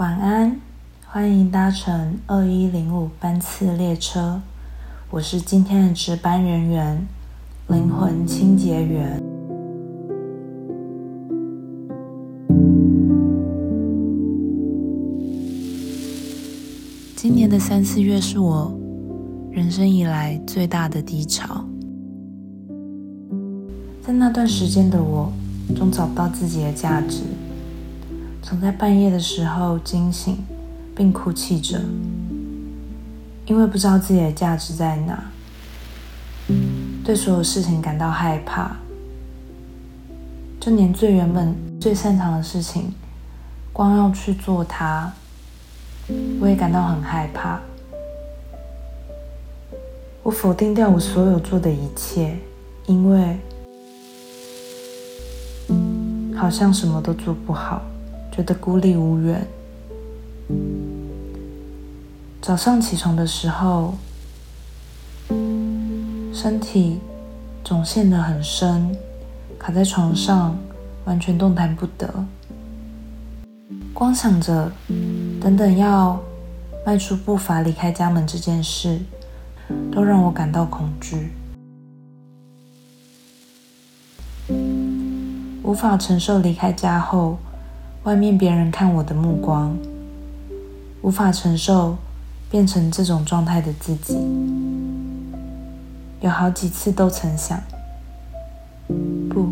晚安，欢迎搭乘二一零五班次列车。我是今天的值班人员，灵魂清洁员。今年的三四月是我人生以来最大的低潮，在那段时间的我，总找不到自己的价值。总在半夜的时候惊醒，并哭泣着，因为不知道自己的价值在哪，对所有事情感到害怕，就连最原本最擅长的事情，光要去做它，我也感到很害怕。我否定掉我所有做的一切，因为好像什么都做不好。觉得孤立无援。早上起床的时候，身体总陷得很深，卡在床上，完全动弹不得。光想着等等要迈出步伐离开家门这件事，都让我感到恐惧，无法承受离开家后。外面别人看我的目光，无法承受变成这种状态的自己，有好几次都曾想，不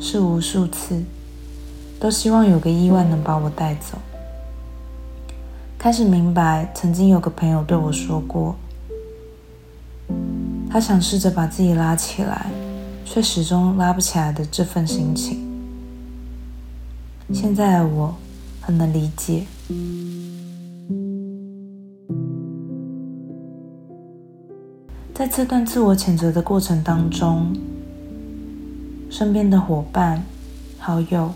是无数次，都希望有个意外能把我带走。开始明白，曾经有个朋友对我说过，他想试着把自己拉起来，却始终拉不起来的这份心情。现在的我很能理解，在这段自我谴责的过程当中，身边的伙伴、好友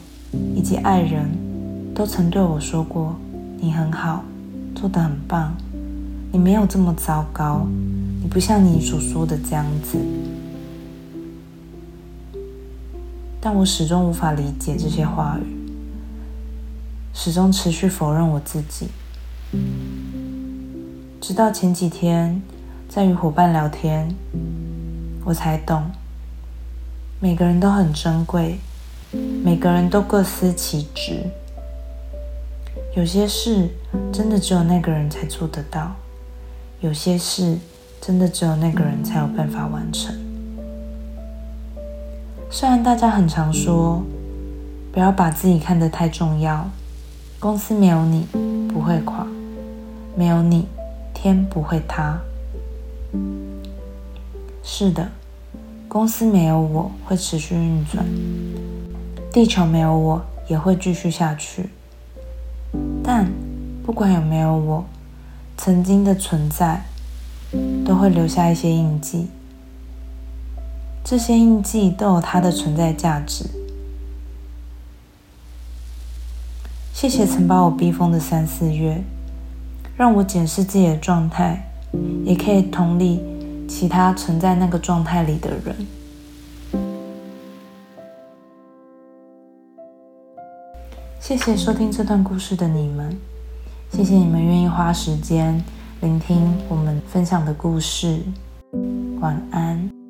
以及爱人都曾对我说过：“你很好，做得很棒，你没有这么糟糕，你不像你所说的这样子。”但我始终无法理解这些话语。始终持续否认我自己，直到前几天在与伙伴聊天，我才懂，每个人都很珍贵，每个人都各司其职。有些事真的只有那个人才做得到，有些事真的只有那个人才有办法完成。虽然大家很常说，不要把自己看得太重要。公司没有你不会垮，没有你天不会塌。是的，公司没有我会持续运转，地球没有我也会继续下去。但不管有没有我，曾经的存在都会留下一些印记，这些印记都有它的存在价值。谢谢曾把我逼疯的三四月，让我检视自己的状态，也可以同理其他存在那个状态里的人。谢谢收听这段故事的你们，谢谢你们愿意花时间聆听我们分享的故事。晚安。